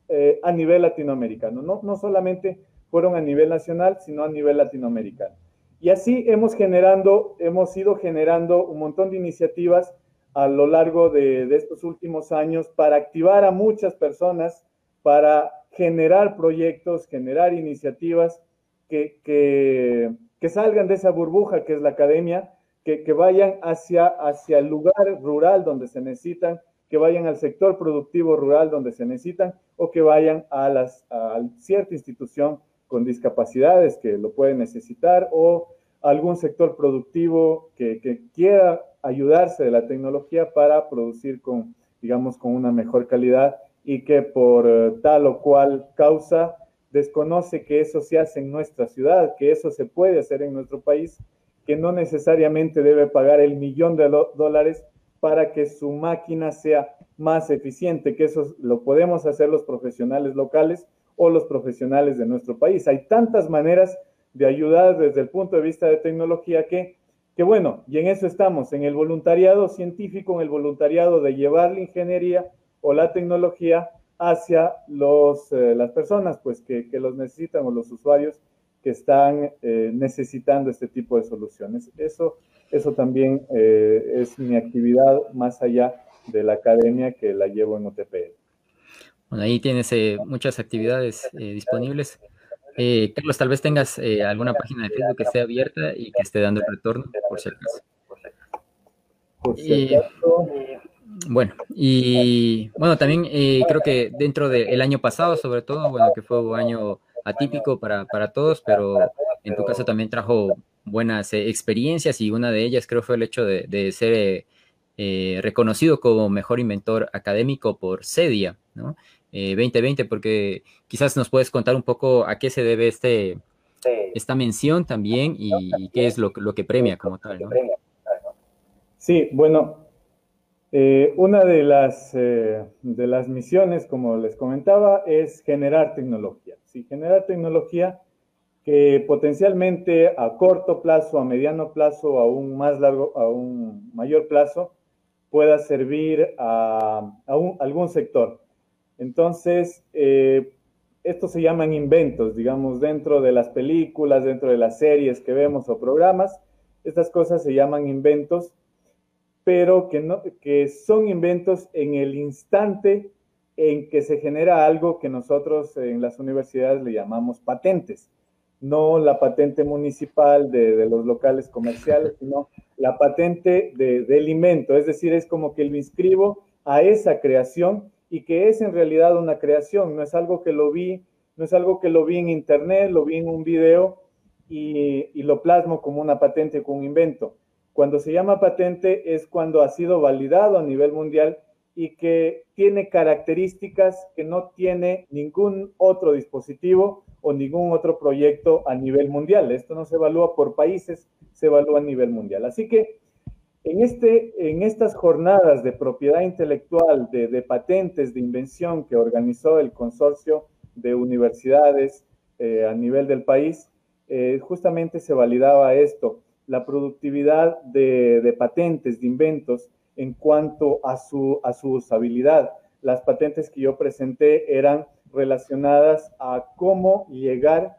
eh, a nivel latinoamericano. No, no solamente fueron a nivel nacional, sino a nivel latinoamericano. Y así hemos, generando, hemos ido generando un montón de iniciativas a lo largo de, estos últimos años para activar a muchas personas, para generar proyectos, generar iniciativas que, que, salgan de esa burbuja que es la academia, que, que, vayan hacia, hacia el lugar rural donde se necesitan, que vayan al sector productivo rural donde se necesitan o que vayan a, las, a cierta institución con discapacidades que lo pueden necesitar o algún sector productivo que, que quiera ayudarse de la tecnología para producir con, digamos, con una mejor calidad y que por eh, tal o cual causa desconoce que eso se hace en nuestra ciudad, que eso se puede hacer en nuestro país, que no necesariamente debe pagar el millón de dólares para que su máquina sea más eficiente, que eso lo podemos hacer los profesionales locales o los profesionales de nuestro país. Hay tantas maneras de ayudar desde el punto de vista de tecnología que que bueno, y en eso estamos, en el voluntariado científico, en el voluntariado de llevar la ingeniería o la tecnología hacia los, eh, las personas pues, que, los necesitan o los usuarios que están eh, necesitando este tipo de soluciones. Eso, eso también eh, es mi actividad más allá de la academia que la llevo en OTPL. Bueno, ahí tienes muchas actividades disponibles. Eh, Carlos, tal vez tengas eh, alguna página de Facebook que esté abierta y que esté dando el retorno, por si acaso. bueno, y bueno, también eh, creo que dentro del año pasado, sobre todo, bueno, que fue un año atípico para, para todos, pero en tu caso también trajo buenas experiencias y una de ellas creo fue el hecho de, de ser reconocido como mejor inventor académico por CEDIA, ¿no? 2020, eh, porque quizás nos puedes contar un poco a qué se debe este, esta mención también y, qué es lo, lo, que premia como tal. ¿no? Sí, bueno, eh, una de las, eh, de las misiones, como les comentaba, es generar tecnología. Sí, generar tecnología que potencialmente a corto plazo, a mediano plazo, a un más largo, a un mayor plazo, pueda servir a, a algún sector. Entonces, eh, estos se llaman inventos, digamos, dentro de las películas, dentro de las series que vemos o programas, estas cosas se llaman inventos, pero que, no, que son inventos en el instante en que se genera algo que nosotros en las universidades le llamamos patentes. no la patente municipal de, los locales comerciales, sino la patente de, del invento. Es decir, es como que lo inscribo a esa creación y que es en realidad una creación, no es algo que lo vi, no es algo que lo vi en internet, lo vi en un video y, y lo plasmo como una patente, como un invento. Cuando se llama patente es cuando ha sido validado a nivel mundial y que tiene características que no tiene ningún otro dispositivo o ningún otro proyecto a nivel mundial. Esto no se evalúa por países, se evalúa a nivel mundial. Así que en, este, en estas jornadas de propiedad intelectual, de, patentes, de invención que organizó el consorcio de universidades eh, a nivel del país, eh, justamente se validaba esto, la productividad de, patentes, de inventos en cuanto a su, a su usabilidad. Las patentes que yo presenté eran relacionadas a cómo llegar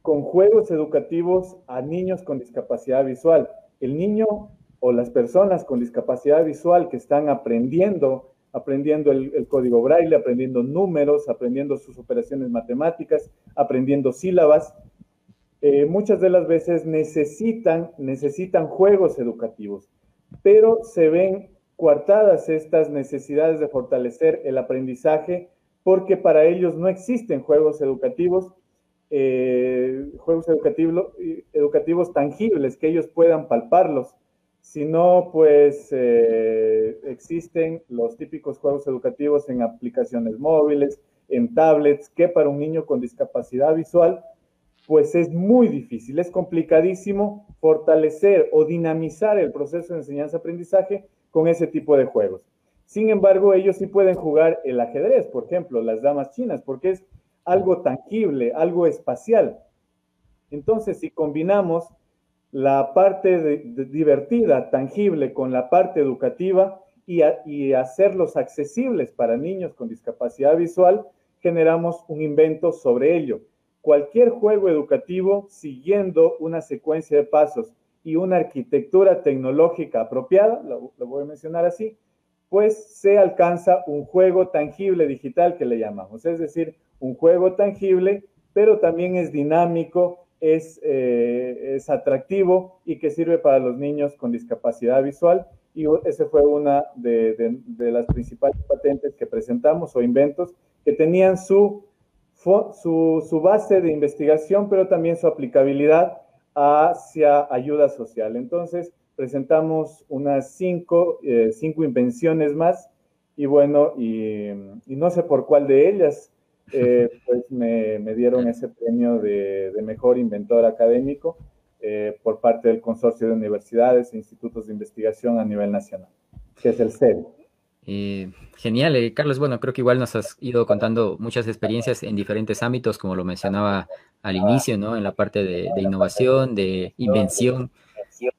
con juegos educativos a niños con discapacidad visual. El niño o las personas con discapacidad visual que están aprendiendo, aprendiendo el, código braille, aprendiendo números, aprendiendo sus operaciones matemáticas, aprendiendo sílabas, eh, muchas de las veces necesitan, necesitan juegos educativos, pero se ven coartadas estas necesidades de fortalecer el aprendizaje porque para ellos no existen juegos educativos, eh, juegos educativos, tangibles, que ellos puedan palparlos, sino pues eh, existen los típicos juegos educativos en aplicaciones móviles, en tablets, que para un niño con discapacidad visual, pues es muy difícil, es complicadísimo fortalecer o dinamizar el proceso de enseñanza-aprendizaje con ese tipo de juegos. Sin embargo, ellos sí pueden jugar el ajedrez, por ejemplo, las damas chinas, porque es algo tangible, algo espacial. Entonces, si combinamos la parte divertida, tangible, con la parte educativa y, hacerlos accesibles para niños con discapacidad visual, generamos un invento sobre ello. Cualquier juego educativo siguiendo una secuencia de pasos y una arquitectura tecnológica apropiada, lo voy a mencionar así, pues se alcanza un juego tangible digital que le llamamos, es decir, un juego tangible, pero también es dinámico, es, eh, es atractivo y que sirve para los niños con discapacidad visual. Y esa fue una de, las principales patentes que presentamos o inventos que tenían su, su, su base de investigación, pero también su aplicabilidad hacia ayuda social. Entonces, presentamos unas cinco, eh, cinco invenciones más y bueno, y, no sé por cuál de ellas, eh, [LAUGHS] pues me, me, dieron ese premio de, de mejor inventor académico eh, por parte del Consorcio de Universidades e Institutos de Investigación a nivel nacional, que es el CERI. genial, Carlos. Bueno, creo que igual nos has ido contando muchas experiencias en diferentes ámbitos, como lo mencionaba al inicio, ¿no? En la parte de, de innovación, de invención.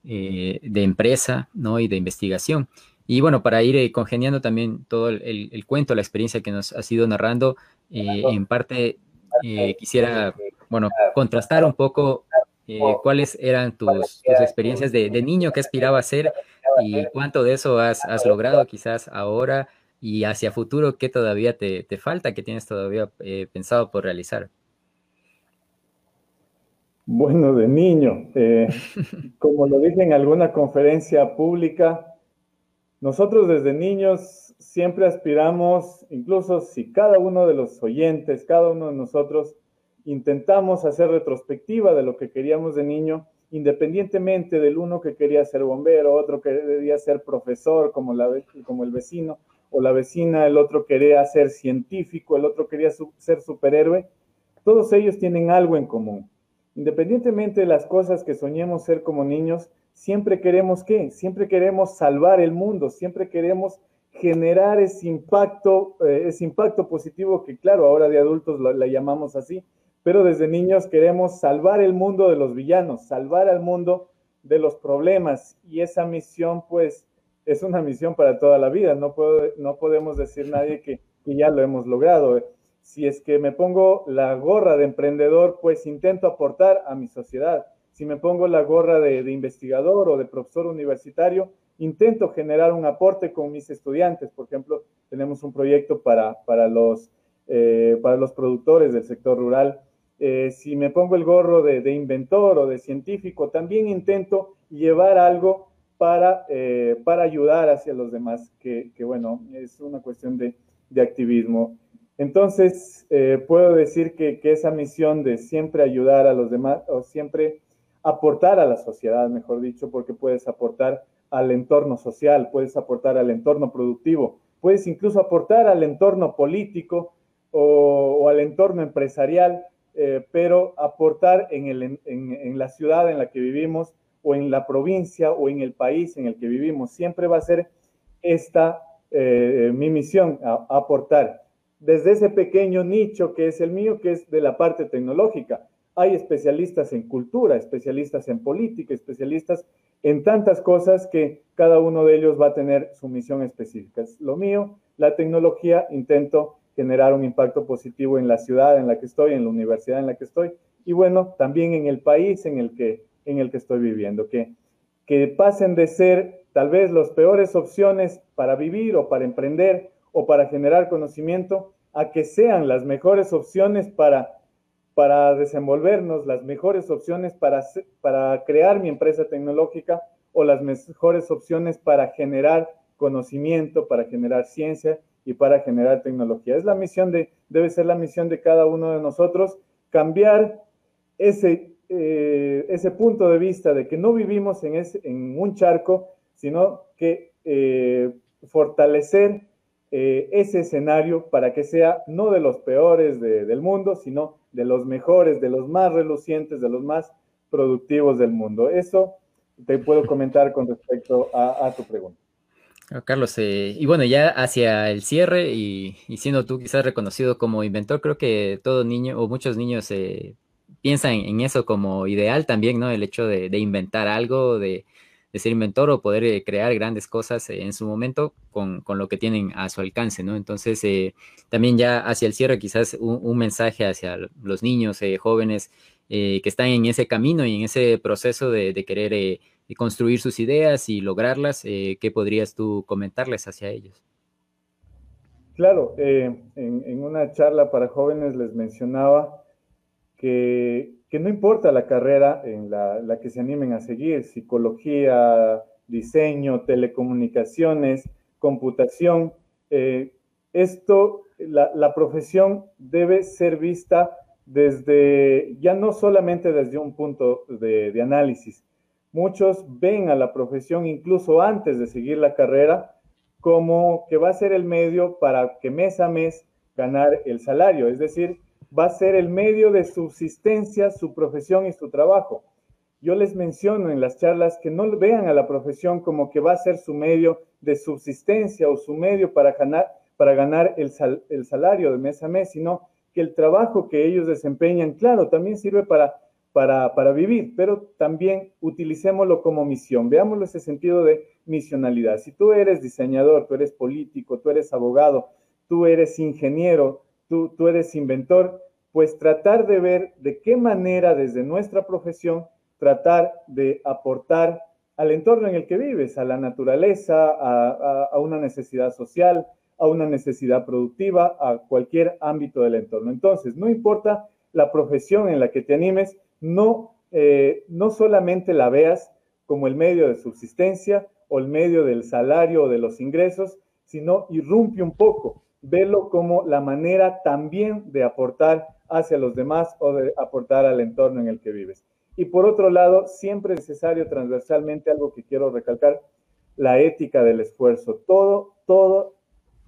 Eh, de empresa ¿no? y de investigación. Y bueno, para ir eh, congeniando también todo el, cuento, la experiencia que nos has ido narrando, eh, en parte quisiera, bueno, contrastar un poco cuáles eran tus, experiencias de, niño, qué aspiraba a ser y cuánto de eso has, logrado quizás ahora y hacia futuro, qué todavía te, te falta, qué tienes todavía pensado por realizar. Bueno, de niño, eh, [LAUGHS] como lo dije en alguna conferencia pública, nosotros desde niños siempre aspiramos, incluso si cada uno de los oyentes, cada uno de nosotros, intentamos hacer retrospectiva de lo que queríamos de niño, independientemente del uno que quería ser bombero, otro que quería ser profesor como, la, como el vecino o la vecina, el otro quería ser científico, el otro quería ser superhéroe, todos ellos tienen algo en común Independientemente de las cosas que soñemos ser como niños, siempre queremos qué? Siempre queremos salvar el mundo, siempre queremos generar ese impacto, eh, ese impacto positivo que claro, ahora de adultos la llamamos así, pero desde niños queremos salvar el mundo de los villanos, salvar al mundo de los problemas. Y esa misión pues es una misión para toda la vida, no, no podemos decir nadie que ya lo hemos logrado si es que me pongo la gorra de emprendedor, pues intento aportar a mi sociedad. Si me pongo la gorra de, investigador o de profesor universitario, intento generar un aporte con mis estudiantes. Por ejemplo, tenemos un proyecto para, para, los, eh, para los productores del sector rural eh, si me pongo el gorro de, inventor o de científico, también intento llevar algo para, eh, para ayudar hacia los demás, que, bueno, es una cuestión de, activismo. Entonces, eh, puedo decir que, esa misión de siempre ayudar a los demás o siempre aportar a la sociedad, mejor dicho, porque puedes aportar al entorno social, puedes aportar al entorno productivo, puedes incluso aportar al entorno político o, al entorno empresarial, eh, pero aportar en, la ciudad en la que vivimos o en la provincia o en el país en el que vivimos. Siempre va a ser esta eh, mi misión, aportar. Desde ese pequeño nicho que es el mío, que es de la parte tecnológica. Hay especialistas en cultura, especialistas en política, especialistas en tantas cosas que cada uno de ellos va a tener su misión específica. Es lo mío, la tecnología, intento generar un impacto positivo en la ciudad en la que estoy, en la universidad en la que estoy y bueno, también en el país en el que, en el que estoy viviendo, que, que pasen de ser tal vez las peores opciones para vivir o para emprender o para generar conocimiento a que sean las mejores opciones para, para desenvolvernos, las mejores opciones para, para crear mi empresa tecnológica o las mejores opciones para generar conocimiento, para generar ciencia y para generar tecnología. Es la misión de, debe ser la misión de cada uno de nosotros, cambiar ese, eh, ese punto de vista de que no vivimos en, en un charco, sino que eh, fortalecer eh, ese escenario para que sea no de los peores del mundo, sino de los mejores, de los más relucientes, de los más productivos del mundo. Eso te puedo comentar con respecto a tu pregunta. Ah, Carlos, eh, y bueno, ya hacia el cierre y, siendo tú quizás reconocido como inventor, creo que todo niño o muchos niños eh, piensan en eso como ideal también, ¿no? El hecho de, inventar algo, de, ser inventor o poder eh, crear grandes cosas en su momento con, lo que tienen a su alcance, ¿no? Entonces, también ya hacia el cierre quizás un, mensaje hacia los niños, jóvenes que están en ese camino y en ese proceso de, de querer construir sus ideas y lograrlas, eh, ¿qué podrías tú comentarles hacia ellos? Claro, eh, en, una charla para jóvenes les mencionaba que, no importa la carrera en la, que se animen a seguir, psicología, diseño, telecomunicaciones, computación, eh, esto, la, profesión debe ser vista desde, ya no solamente desde un punto de análisis, Muchos ven a la profesión incluso antes de seguir la carrera como que va a ser el medio para que mes a mes ganar el salario, es decir, va a ser el medio de subsistencia su profesión y su trabajo. Yo les menciono en las charlas que no vean a la profesión como que va a ser su medio de subsistencia o su medio para ganar, para ganar el, el salario de mes a mes, sino que el trabajo que ellos desempeñan, claro, también sirve para para, vivir, pero también utilicémoslo como misión, veámoslo ese sentido de misionalidad. Si tú eres diseñador, tú eres político, tú eres abogado, tú eres ingeniero, tú, eres inventor, pues tratar de ver de qué manera desde nuestra profesión tratar de aportar al entorno en el que vives, a la naturaleza, a, a, una necesidad social, a una necesidad productiva, a cualquier ámbito del entorno. Entonces, no importa la profesión en la que te animes, no, eh, no solamente la veas como el medio de subsistencia o el medio del salario o de los ingresos, sino irrumpe un poco, velo como la manera también de aportar hacia los demás o de aportar al entorno en el que vives. Y por otro lado, siempre es necesario transversalmente algo que quiero recalcar, la ética del esfuerzo. Todo, todo,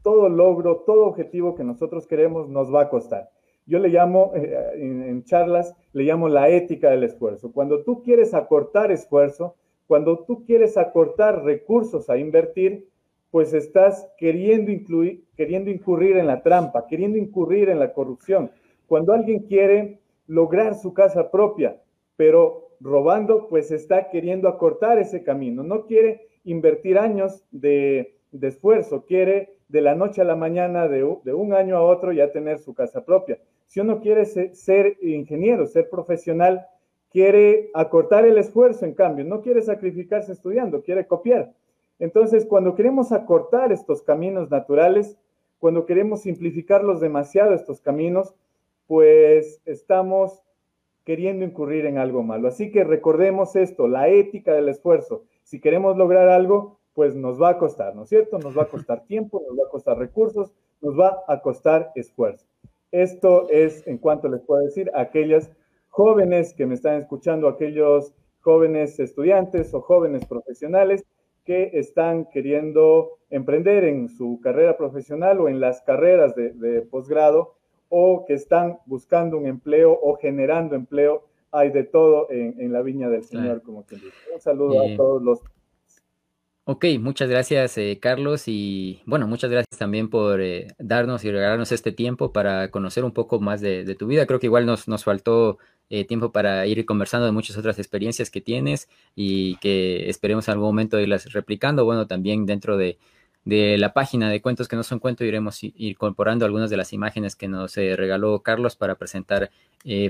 todo logro, todo objetivo que nosotros queremos nos va a costar. Yo le llamo, eh, en, charlas, le llamo la ética del esfuerzo. Cuando tú quieres acortar esfuerzo, cuando tú quieres acortar recursos a invertir, pues estás queriendo, incluir, queriendo incurrir en la trampa, queriendo incurrir en la corrupción. Cuando alguien quiere lograr su casa propia, pero robando, pues está queriendo acortar ese camino. No quiere invertir años de, esfuerzo, quiere de la noche a la mañana, de un año a otro, ya tener su casa propia. Si uno quiere ser, ingeniero, ser profesional, quiere acortar el esfuerzo, en cambio, no quiere sacrificarse estudiando, quiere copiar. Entonces, cuando queremos acortar estos caminos naturales, cuando queremos simplificarlos demasiado, estos caminos, pues estamos queriendo incurrir en algo malo. Así que recordemos esto, la ética del esfuerzo. Si queremos lograr algo, pues nos va a costar, ¿no es cierto? Nos va a costar [LAUGHS] tiempo, nos va a costar recursos, nos va a costar esfuerzo. Esto es en cuanto les puedo decir a aquellas jóvenes que me están escuchando, aquellos jóvenes estudiantes o jóvenes profesionales que están queriendo emprender en su carrera profesional o en las carreras de, posgrado o que están buscando un empleo o generando empleo. Hay de todo en, la viña del Señor, como quien dice. Un saludo a todos los Ok, muchas gracias eh, Carlos y bueno, muchas gracias también por eh, darnos y regalarnos este tiempo para conocer un poco más de, tu vida. Creo que igual nos, nos faltó eh, tiempo para ir conversando de muchas otras experiencias que tienes y que esperemos en algún momento irlas replicando. Bueno, también dentro de, la página de Cuentos que no son cuentos iremos incorporando algunas de las imágenes que nos regaló Carlos para presentar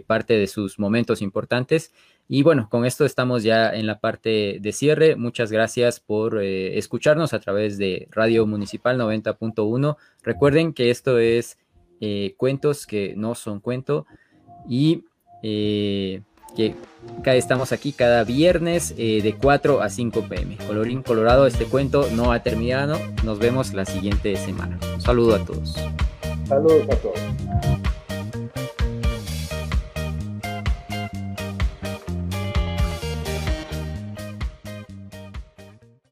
parte de sus momentos importantes. Y bueno, con esto estamos ya en la parte de cierre. Muchas gracias por eh, escucharnos a través de Radio Municipal 90.1. Recuerden que esto es eh, cuentos que no son cuento y eh, que estamos aquí cada viernes de 4 a 5 pm. Colorín colorado, este cuento no ha terminado. Nos vemos la siguiente semana. Saludo a todos. Saludos a todos.